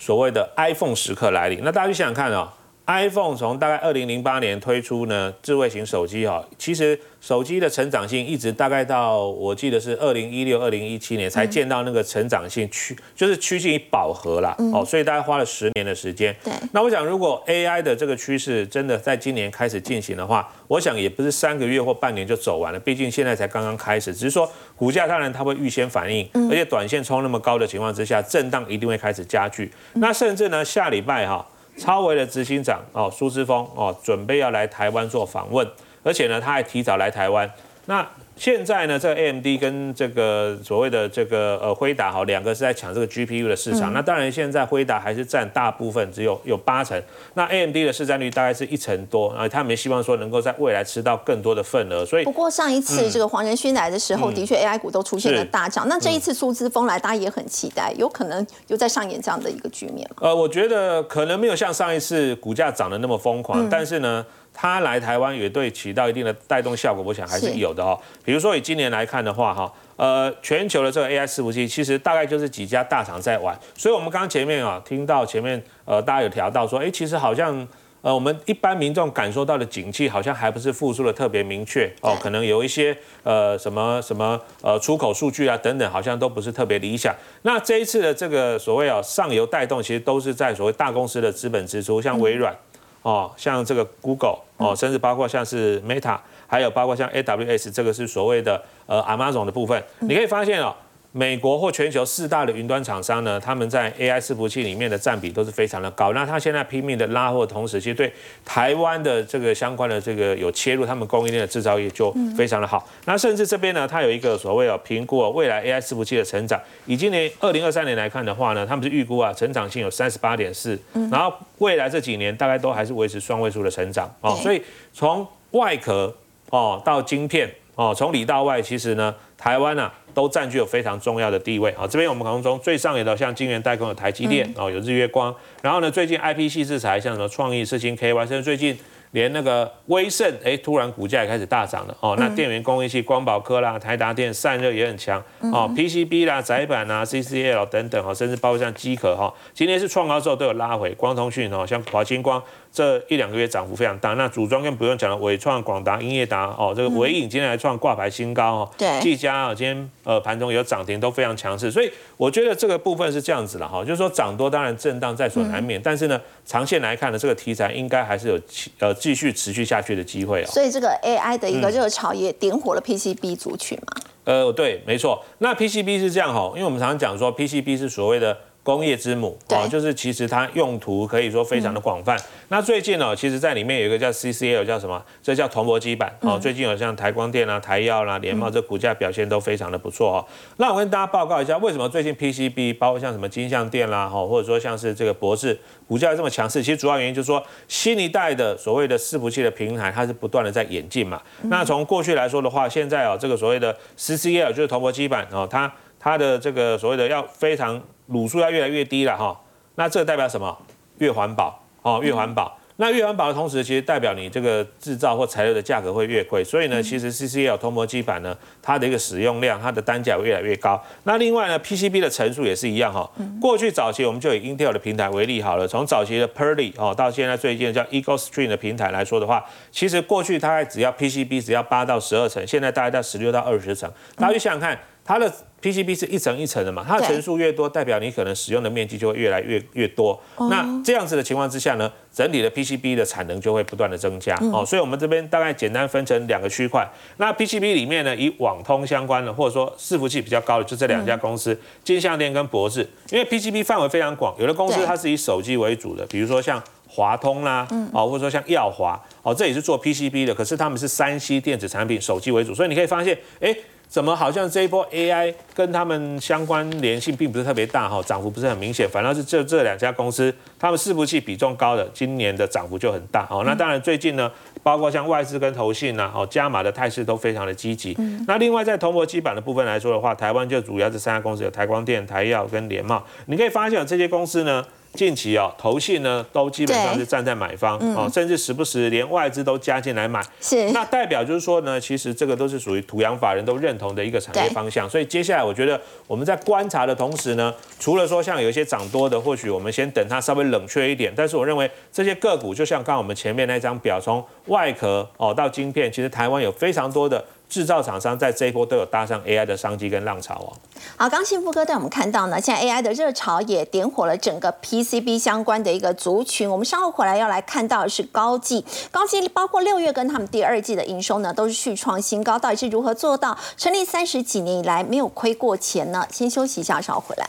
所谓的 iPhone 时刻来临。那大家去想想看啊，iPhone 从大概二零零八年推出呢，智慧型手机哈，其实。手机的成长性一直大概到我记得是二零一六、二零一七年才见到那个成长性趋，就是趋近于饱和了哦，所以大概花了十年的时间。对，那我想如果 AI 的这个趋势真的在今年开始进行的话，我想也不是三个月或半年就走完了，毕竟现在才刚刚开始，只是说股价当然它会预先反应，而且短线冲那么高的情况之下，震荡一定会开始加剧。那甚至呢，下礼拜哈，超维的执行长哦，苏之峰哦，准备要来台湾做访问。而且呢，他还提早来台湾。那现在呢，这个 AMD 跟这个所谓的这个呃辉达哈，两个是在抢这个 GPU 的市场。那当然，现在辉达还是占大部分，只有有八成。那 AMD 的市占率大概是一成多，然后他们希望说能够在未来吃到更多的份额。所以，不过上一次这个黄仁勋来的时候，的确 AI 股都出现了大涨。那这一次苏之峰来，大家也很期待，有可能又在上演这样的一个局面吗？呃，我觉得可能没有像上一次股价涨得那么疯狂，但是呢。它来台湾也对起到一定的带动效果，我想还是有的哦。比如说以今年来看的话，哈，呃，全球的这个 AI 伺服器其实大概就是几家大厂在玩。所以，我们刚刚前面啊听到前面呃大家有调到说，哎，其实好像呃我们一般民众感受到的景气好像还不是复苏的特别明确哦，可能有一些呃什么什么呃出口数据啊等等，好像都不是特别理想。那这一次的这个所谓啊上游带动，其实都是在所谓大公司的资本支出，像微软。哦，像这个 Google 哦，甚至包括像是 Meta，还有包括像 AWS，这个是所谓的呃 Amazon 的部分，你可以发现哦。美国或全球四大的云端厂商呢，他们在 AI 伺服器里面的占比都是非常的高。那他现在拼命的拉货，同时其实对台湾的这个相关的这个有切入，他们供应链的制造业就非常的好。那甚至这边呢，它有一个所谓的评估未来 AI 伺服器的成长，以今年二零二三年来看的话呢，他们是预估啊，成长性有三十八点四，然后未来这几年大概都还是维持双位数的成长哦。所以从外壳哦到晶片哦，从里到外，其实呢，台湾呢。都占据有非常重要的地位啊！这边我们可能从最上游的像晶圆代工的台积电哦，有日月光，然后呢，最近 IP 系制裁像什么创意、世星、KY，甚至最近。连那个威盛，哎，突然股价也开始大涨了哦。那电源供应器，光宝科啦、台达电散热也很强哦。PCB 啦、窄板啊、CCL 等等哦，甚至包括像机壳哈，今天是创高之后都有拉回。光通讯哦，像华星光这一两个月涨幅非常大。那组装更不用讲了，伟创、广达、英业达哦，这个伟影今天还创挂牌新高哦。对。技嘉啊，今天呃盘中有涨停，都非常强势。所以我觉得这个部分是这样子了哈，就是说涨多当然震荡在所难免，但是呢，长线来看呢，这个题材应该还是有呃继续持续下。去的机会哦，所以这个 AI 的一个热潮也点火了 PCB 族群嘛？呃，对，没错。那 PCB 是这样哈，因为我们常常讲说 PCB 是所谓的。工业之母哦，就是其实它用途可以说非常的广泛。那最近呢，其实在里面有一个叫 CCL，叫什么？这叫铜箔基板哦。最近有像台光电啊、台药啦、联茂，这股价表现都非常的不错哦。那我跟大家报告一下，为什么最近 PCB，包括像什么金相电啦，哈，或者说像是这个博士，股价这么强势？其实主要原因就是说，新一代的所谓的伺服器的平台，它是不断的在演进嘛。那从过去来说的话，现在啊，这个所谓的 CCL 就是铜箔基板哦，它它的这个所谓的要非常。卤素要越来越低了哈，那这代表什么？越环保哦，越环保。那越环保的同时，其实代表你这个制造或材料的价格会越贵。所以呢，其实 CCL 通膜基板呢，它的一个使用量，它的单价越来越高。那另外呢，PCB 的层数也是一样哈。过去早期我们就以 Intel 的平台为例好了，从早期的 Purley 哦，到现在最近叫 Eagle Stream 的平台来说的话，其实过去大概只要 PCB 只要八到十二层，现在大概在十六到二十层。大家去想想看，它的 PCB 是一层一层的嘛，它的层数越多，代表你可能使用的面积就会越来越越多。那这样子的情况之下呢，整体的 PCB 的产能就会不断的增加哦。所以，我们这边大概简单分成两个区块。那 PCB 里面呢，以网通相关的，或者说伺服器比较高的，就这两家公司，金相电跟博智。因为 PCB 范围非常广，有的公司它是以手机为主的，比如说像华通啦，哦，或者说像耀华，哦，这也是做 PCB 的，可是他们是三 C 电子产品，手机为主，所以你可以发现，哎。怎么好像这一波 AI 跟他们相关联性并不是特别大哈，涨幅不是很明显，反倒是这这两家公司，他们伺服器比重高的，今年的涨幅就很大哦。那当然最近呢，包括像外资跟投信呐，哦加码的态势都非常的积极。那另外在铜箔基板的部分来说的话，台湾就主要这三家公司有台光电、台药跟联茂。你可以发现这些公司呢，近期哦，投信呢都基本上是站在买方哦，甚至时不时连外资都加进来买，是那代表就是说呢，其实这个都是属于土洋法人都认同的一个产业方向。所以接下来我觉得我们在观察的同时呢，除了说像有一些涨多的，或许我们先等它稍微冷却一点。但是我认为这些个股就像刚刚我们前面那张表，从外壳哦到晶片，其实台湾有非常多的。制造厂商在这一波都有搭上 AI 的商机跟浪潮哦。好，刚幸福哥带我们看到呢，现在 AI 的热潮也点火了整个 PCB 相关的一个族群。我们稍后回来要来看到的是高技，高技包括六月跟他们第二季的营收呢都是续创新高，到底是如何做到成立三十几年以来没有亏过钱呢？先休息一下，稍后回来。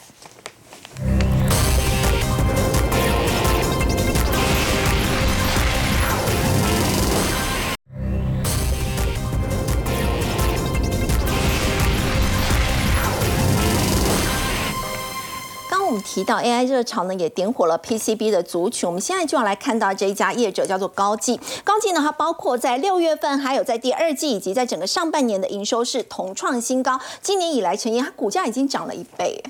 提到 AI 热潮呢，也点火了 PCB 的族群。我们现在就要来看到这一家业者叫做高技。高技呢，它包括在六月份，还有在第二季以及在整个上半年的营收是同创新高。今年以来，成因它股价已经涨了一倍。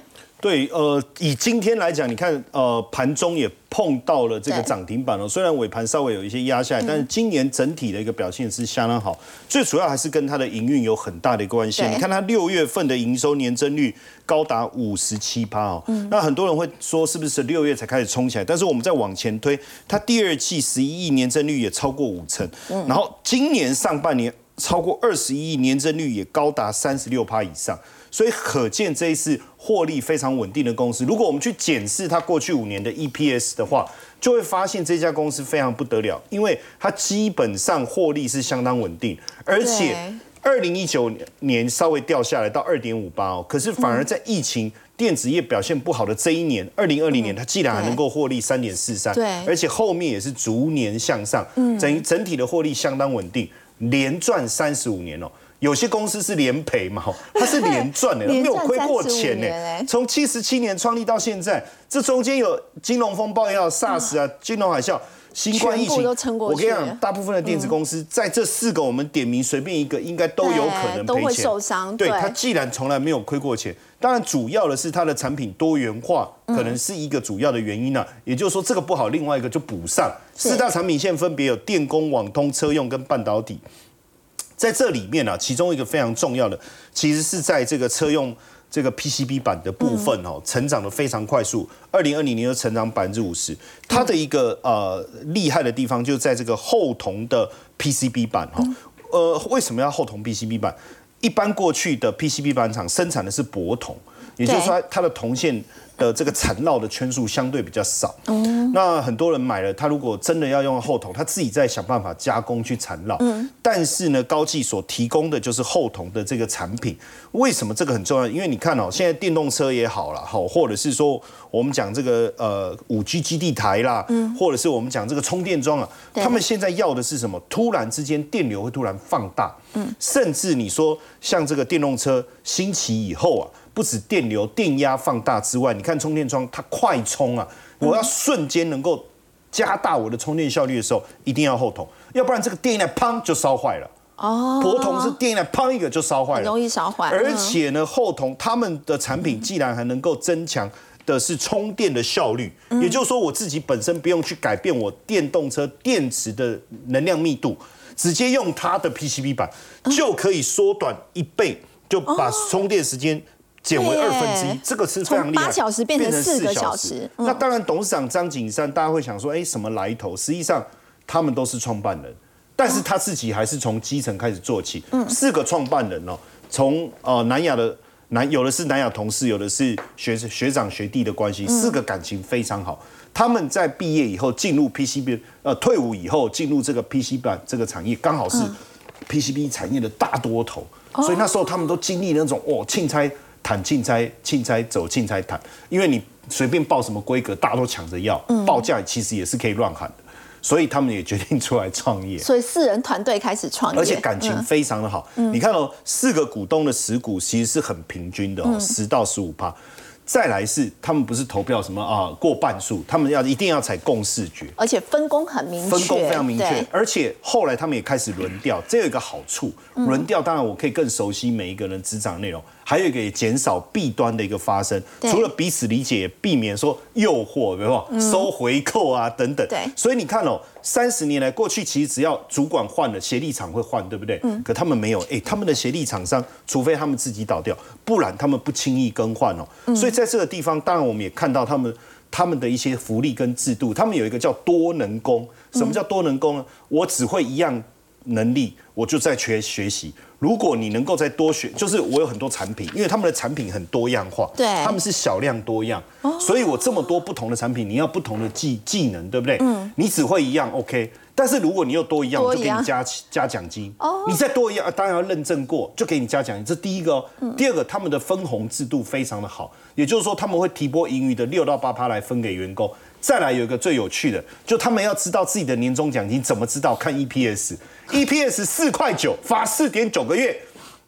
对，呃，以今天来讲，你看，呃，盘中也碰到了这个涨停板了。虽然尾盘稍微有一些压下来，但是今年整体的一个表现是相当好。最主要还是跟它的营运有很大的关系。你看它六月份的营收年增率高达五十七趴哦。那很多人会说，是不是六月才开始冲起来？但是我们再往前推，它第二季十一亿年增率也超过五成。然后今年上半年超过二十一亿年增率也高达三十六趴以上。所以可见这一次获利非常稳定的公司，如果我们去检视它过去五年的 EPS 的话，就会发现这家公司非常不得了，因为它基本上获利是相当稳定，而且二零一九年稍微掉下来到二点五八哦，可是反而在疫情电子业表现不好的这一年，二零二零年它既然还能够获利三点四三，对，而且后面也是逐年向上，嗯，整整体的获利相当稳定，连赚三十五年哦。有些公司是连赔嘛，它是连赚的，没有亏过钱呢。从七十七年创立到现在，这中间有金融风暴、要 SARS 啊、金融海啸、新冠疫情，我跟你讲，大部分的电子公司在这四个我们点名随便一个，应该都有可能赔钱。受伤。对它既然从来没有亏过钱，当然主要的是它的产品多元化，可能是一个主要的原因呢。也就是说这个不好，另外一个就补上。四大产品线分别有电工、网通、车用跟半导体。在这里面呢，其中一个非常重要的，其实是在这个车用这个 PCB 板的部分哦，成长的非常快速。二零二零年就成长百分之五十。它的一个呃厉害的地方，就在这个厚铜的 PCB 板哈。呃，为什么要厚铜 PCB 板？一般过去的 PCB 板厂生产的是薄铜，也就是说它的铜线。的这个缠绕的圈数相对比较少，那很多人买了，他如果真的要用后筒，他自己再想办法加工去缠绕。但是呢，高技所提供的就是后筒的这个产品。为什么这个很重要？因为你看哦，现在电动车也好了，好，或者是说我们讲这个呃五 G 基地台啦，嗯或者是我们讲这个充电桩啊，他们现在要的是什么？突然之间电流会突然放大，嗯甚至你说像这个电动车兴起以后啊。不止电流、电压放大之外，你看充电桩它快充啊！我要瞬间能够加大我的充电效率的时候，一定要后铜，要不然这个电一来砰就烧坏了。哦，铂铜是电一来砰一个就烧坏了，容易烧坏。而且呢，后铜他们的产品既然还能够增强的是充电的效率，也就是说我自己本身不用去改变我电动车电池的能量密度，直接用它的 PCB 板就可以缩短一倍，就把充电时间。减为二分之一，这个是非常厉害。八小时变成四个小时。那当然，董事长张景山，大家会想说，哎，什么来头？实际上，他们都是创办人，但是他自己还是从基层开始做起。嗯四个创办人哦，从呃南亚的南，有的是南亚同事，有的是学学长学弟的关系，四个感情非常好。他们在毕业以后进入 PCB，呃，退伍以后进入这个 PCB 板这个产业，刚好是 PCB 产业的大多头，所以那时候他们都经历那种哦，庆差。谈竞猜，竞猜走，竞猜谈，因为你随便报什么规格，大家都抢着要，报价其实也是可以乱喊的，所以他们也决定出来创业。所以四人团队开始创业，而且感情非常的好。你看哦，四个股东的持股其实是很平均的哦，十到十五趴。再来是他们不是投票什么啊过半数，他们要一定要采共识决，而且分工很明确，分工非常明确。而且后来他们也开始轮调，这有一个好处，轮调当然我可以更熟悉每一个人执掌内容。还有一个也减少弊端的一个发生。除了彼此理解，避免说诱惑，比如说收回扣啊等等。对，所以你看哦，三十年来过去，其实只要主管换了，协力厂会换，对不对？嗯。可他们没有，哎，他们的协力厂商，除非他们自己倒掉，不然他们不轻易更换哦。所以在这个地方，当然我们也看到他们他们的一些福利跟制度，他们有一个叫多能工。什么叫多能工呢？我只会一样能力，我就在学学习。如果你能够再多学，就是我有很多产品，因为他们的产品很多样化，对，他们是小量多样，所以我这么多不同的产品，你要不同的技技能，对不对？嗯，你只会一样，OK。但是如果你又多一样，我就给你加加奖金。哦，你再多一样，当然要认证过，就给你加奖金。这第一个哦。第二个，他们的分红制度非常的好，也就是说他们会提拨盈余的六到八趴来分给员工。再来有一个最有趣的，就他们要知道自己的年终奖金怎么知道？看 EPS，EPS 四块九发四点九个月，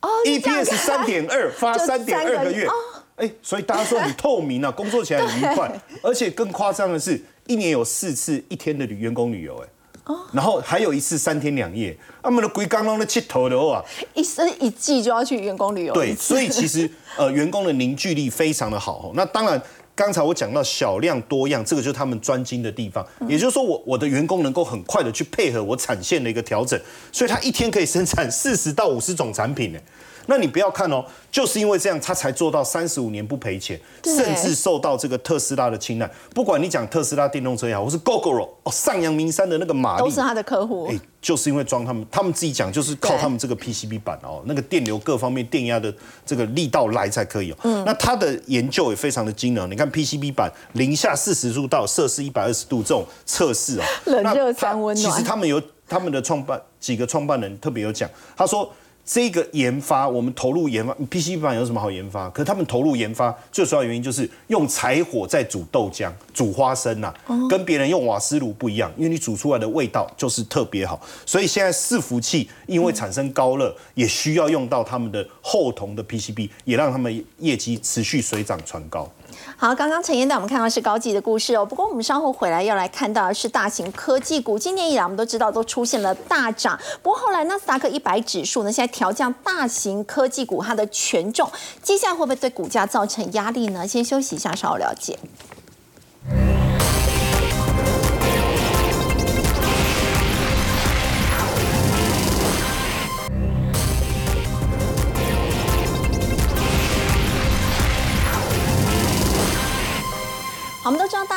哦，EPS 三点二 发三点二个月，哎，所以大家说很透明啊，工作起来很愉快，而且更夸张的是，一年有四次一天的旅员工旅游，哎，哦，然后还有一次三天两夜，他们的龟刚刚的气头的话，一生一季就要去员工旅游，对，所以其实呃，员工的凝聚力非常的好，那当然。刚才我讲到小量多样，这个就是他们专精的地方。也就是说，我我的员工能够很快的去配合我产线的一个调整，所以他一天可以生产四十到五十种产品呢。那你不要看哦，就是因为这样，他才做到三十五年不赔钱，甚至受到这个特斯拉的青睐。不管你讲特斯拉电动车也好，或是 GoGo 哦，上阳明山的那个马力，都是他的客户。哎，就是因为装他们，他们自己讲就是靠他们这个 PCB 板哦，那个电流各方面电压的这个力道来才可以哦。嗯，那他的研究也非常的惊人。你看 PCB 板零下四十度到摄氏一百二十度这种测试哦，冷热三温暖。其实他们有他们的创办几个创办人特别有讲，他说。这个研发，我们投入研发 PCB 板有什么好研发？可是他们投入研发最主要原因就是用柴火在煮豆浆、煮花生呐，跟别人用瓦斯炉不一样，因为你煮出来的味道就是特别好。所以现在伺服器因为产生高热，也需要用到他们的厚铜的 PCB，也让他们业绩持续水涨船高。好，刚刚陈燕带我们看到是高级的故事哦。不过我们稍后回来要来看到的是大型科技股。今年以来我们都知道都出现了大涨，不过后来纳斯达克一百指数呢，现在调降大型科技股它的权重，接下来会不会对股价造成压力呢？先休息一下，稍后了解。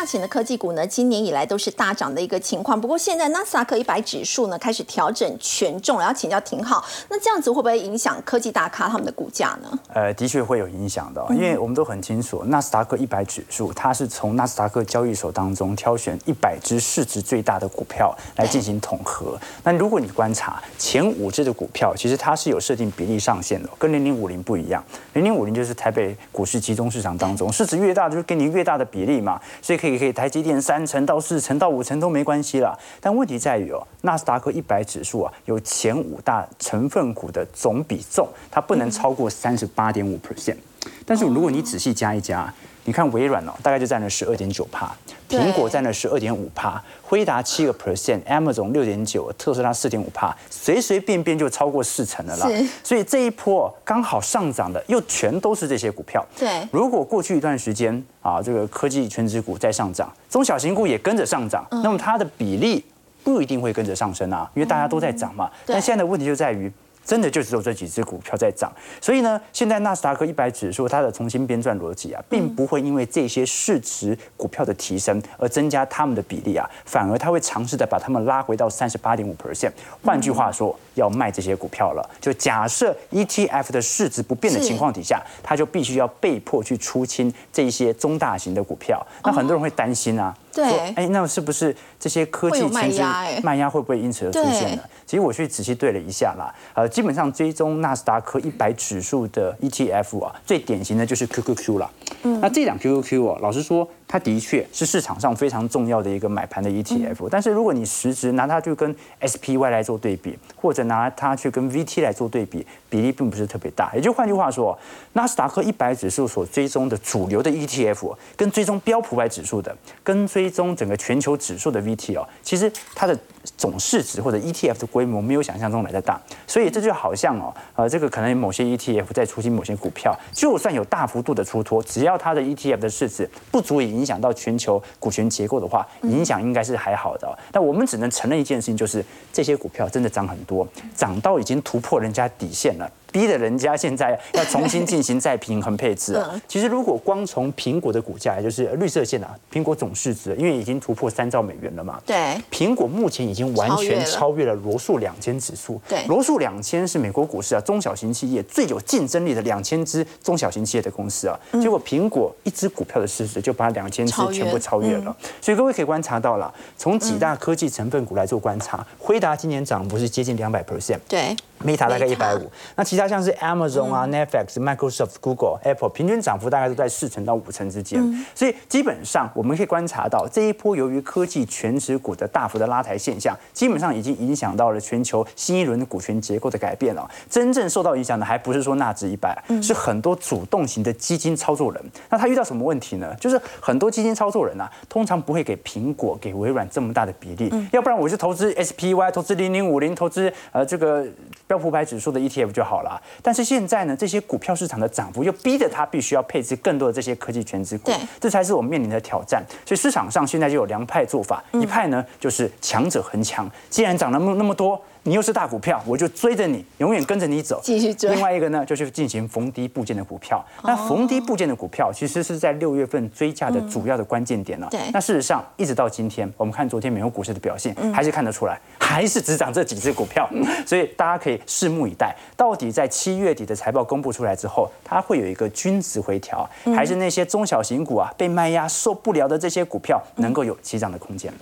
型的科技股呢，今年以来都是大涨的一个情况。不过，现在纳斯达克一百指数呢，开始调整权重，然后请教挺好。那这样子会不会影响科技大咖他们的股价呢？呃，的确会有影响的，因为我们都很清楚，纳斯达克一百指数它是从纳斯达克交易所当中挑选一百只市值最大的股票来进行统合。那如果你观察前五只的股票，其实它是有设定比例上限的，跟零零五零不一样。零零五零就是台北股市集中市场当中，市值越大，就是给你越大的比例嘛。所以可以可以台积电三成到四成到五成都没关系了，但问题在于哦，纳斯达克一百指数啊有前五大成分股的总比重，它不能超过三十八点五 percent。但是如果你仔细加一加。你看微软哦，大概就占了十二点九帕，苹果占了十二点五帕，辉达七个 percent，Amazon 六点九，特斯拉四点五帕，随随便便就超过四成的了。所以这一波刚好上涨的又全都是这些股票。对，如果过去一段时间啊，这个科技全职股在上涨，中小型股也跟着上涨，那么它的比例不一定会跟着上升啊，因为大家都在涨嘛。但现在的问题就在于。真的就只有这几只股票在涨，所以呢，现在纳斯达克一百指数它的重新编撰逻辑啊，并不会因为这些市值股票的提升而增加它们的比例啊，反而它会尝试的把它们拉回到三十八点五 percent。换句话说，要卖这些股票了。就假设 ETF 的市值不变的情况底下，它就必须要被迫去出清这些中大型的股票。那很多人会担心啊。对，哎，那是不是这些科技其实？卖压会不会因此而出现呢？其实我去仔细对了一下啦，呃，基本上追踪纳斯达克一百指数的 ETF 啊，最典型的就是 QQQ 了。嗯，那这两 QQQ 啊，老实说。它的确是市场上非常重要的一个买盘的 ETF，但是如果你实质拿它去跟 SPY 来做对比，或者拿它去跟 VT 来做对比，比例并不是特别大。也就换句话说，纳斯达克一百指数所追踪的主流的 ETF，跟追踪标普百指数的，跟追踪整个全球指数的 VT 哦，其实它的总市值或者 ETF 的规模没有想象中来的大，所以这就好像哦，呃，这个可能某些 ETF 在出清某些股票，就算有大幅度的出脱，只要它的 ETF 的市值不足以影响到全球股权结构的话，影响应该是还好的。但我们只能承认一件事情，就是这些股票真的涨很多，涨到已经突破人家底线了。逼得人家现在要重新进行再平衡配置啊！其实如果光从苹果的股价，也就是绿色线啊，苹果总市值，因为已经突破三兆美元了嘛。对。苹果目前已经完全超越了罗素两千指数。对。罗素两千是美国股市啊中小型企业最有竞争力的两千只中小型企业的公司啊。结果苹果一只股票的市值就把两千只全部超越了。所以各位可以观察到了，从几大科技成分股来做观察，辉达今年涨幅是接近两百 percent。对。Meta 大概一百五，那其他像是 Amazon 啊、Netflix、Microsoft、Google、Apple，平均涨幅大概都在四成到五成之间。所以基本上我们可以观察到，这一波由于科技全指股的大幅的拉抬现象，基本上已经影响到了全球新一轮的股权结构的改变了。真正受到影响的还不是说纳指一百，是很多主动型的基金操作人。那他遇到什么问题呢？就是很多基金操作人啊，通常不会给苹果、给微软这么大的比例，要不然我就投资 SPY，投资零零五零，投资呃这个。标普百指数的 ETF 就好了，但是现在呢，这些股票市场的涨幅又逼着它必须要配置更多的这些科技全值股，这才是我们面临的挑战。所以市场上现在就有两派做法，一派呢就是强者恒强，既然涨了那么那么多。你又是大股票，我就追着你，永远跟着你走。继续追。另外一个呢，就是进行逢低部件的股票。那逢低部件的股票，其实是在六月份追价的主要的关键点了。对。那事实上，一直到今天，我们看昨天美国股市的表现，还是看得出来，还是只涨这几只股票。所以大家可以拭目以待，到底在七月底的财报公布出来之后，它会有一个均值回调，还是那些中小型股啊被卖压受不了的这些股票能够有起涨的空间？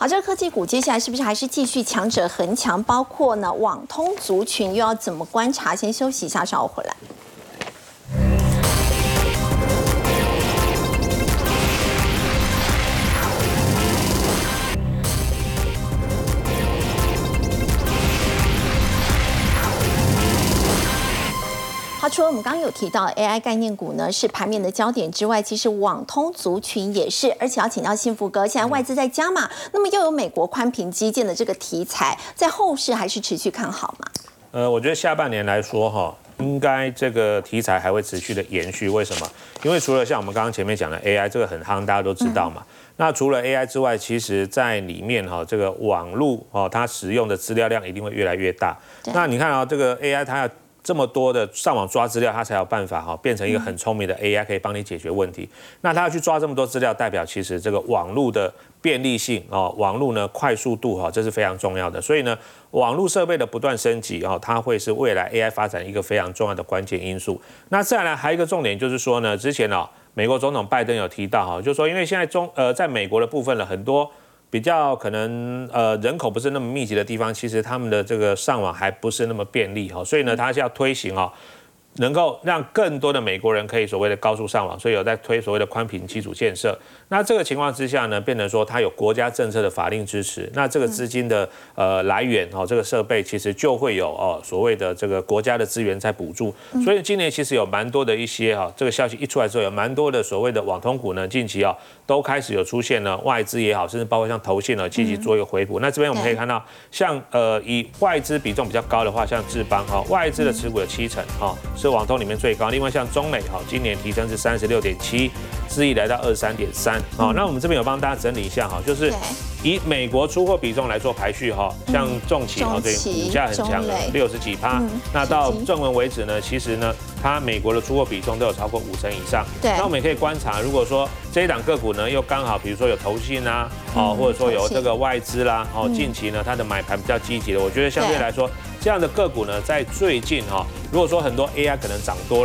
好，这个科技股接下来是不是还是继续强者恒强？包括呢，网通族群又要怎么观察？先休息一下，稍后回来。除了我们刚刚有提到 AI 概念股呢是盘面的焦点之外，其实网通族群也是，而且要请教幸福哥，现在外资在加码，那么又有美国宽频基建的这个题材，在后市还是持续看好吗？呃，我觉得下半年来说哈，应该这个题材还会持续的延续。为什么？因为除了像我们刚刚前面讲的 AI 这个很夯，大家都知道嘛。那除了 AI 之外，其实在里面哈，这个网络哦，它使用的资料量一定会越来越大。那你看啊，这个 AI 它要这么多的上网抓资料，它才有办法哈变成一个很聪明的 AI，可以帮你解决问题。那它要去抓这么多资料，代表其实这个网络的便利性哦，网络呢快速度哈，这是非常重要的。所以呢，网络设备的不断升级哦，它会是未来 AI 发展一个非常重要的关键因素。那再来还有一个重点就是说呢，之前呢，美国总统拜登有提到哈，就是说因为现在中呃在美国的部分呢，很多。比较可能呃人口不是那么密集的地方，其实他们的这个上网还不是那么便利哈，所以呢，它是要推行哦。能够让更多的美国人可以所谓的高速上网，所以有在推所谓的宽频基础建设。那这个情况之下呢，变成说它有国家政策的法令支持，那这个资金的呃来源哦，这个设备其实就会有哦所谓的这个国家的资源在补助。所以今年其实有蛮多的一些哈，这个消息一出来之后，有蛮多的所谓的网通股呢，近期啊都开始有出现了外资也好，甚至包括像投信呢积极做一个回补。那这边我们可以看到，像呃以外资比重比较高的话，像智邦哈，外资的持股有七成哈。是网通里面最高，另外像中美哈，今年提升是三十六点七，日益来到二十三点三。好，那我们这边有帮大家整理一下哈，就是以美国出货比重来做排序哈，像重企哈，对，股价很强的六十几趴。那到正文为止呢，其实呢，它美国的出货比重都有超过五成以上。对，那我们也可以观察，如果说这一档个股呢，又刚好比如说有投信啊，哦，或者说有这个外资啦，哦，近期呢它的买盘比较积极的，我觉得相对来说。这样的个股呢，在最近哈，如果说很多 AI 可能涨多。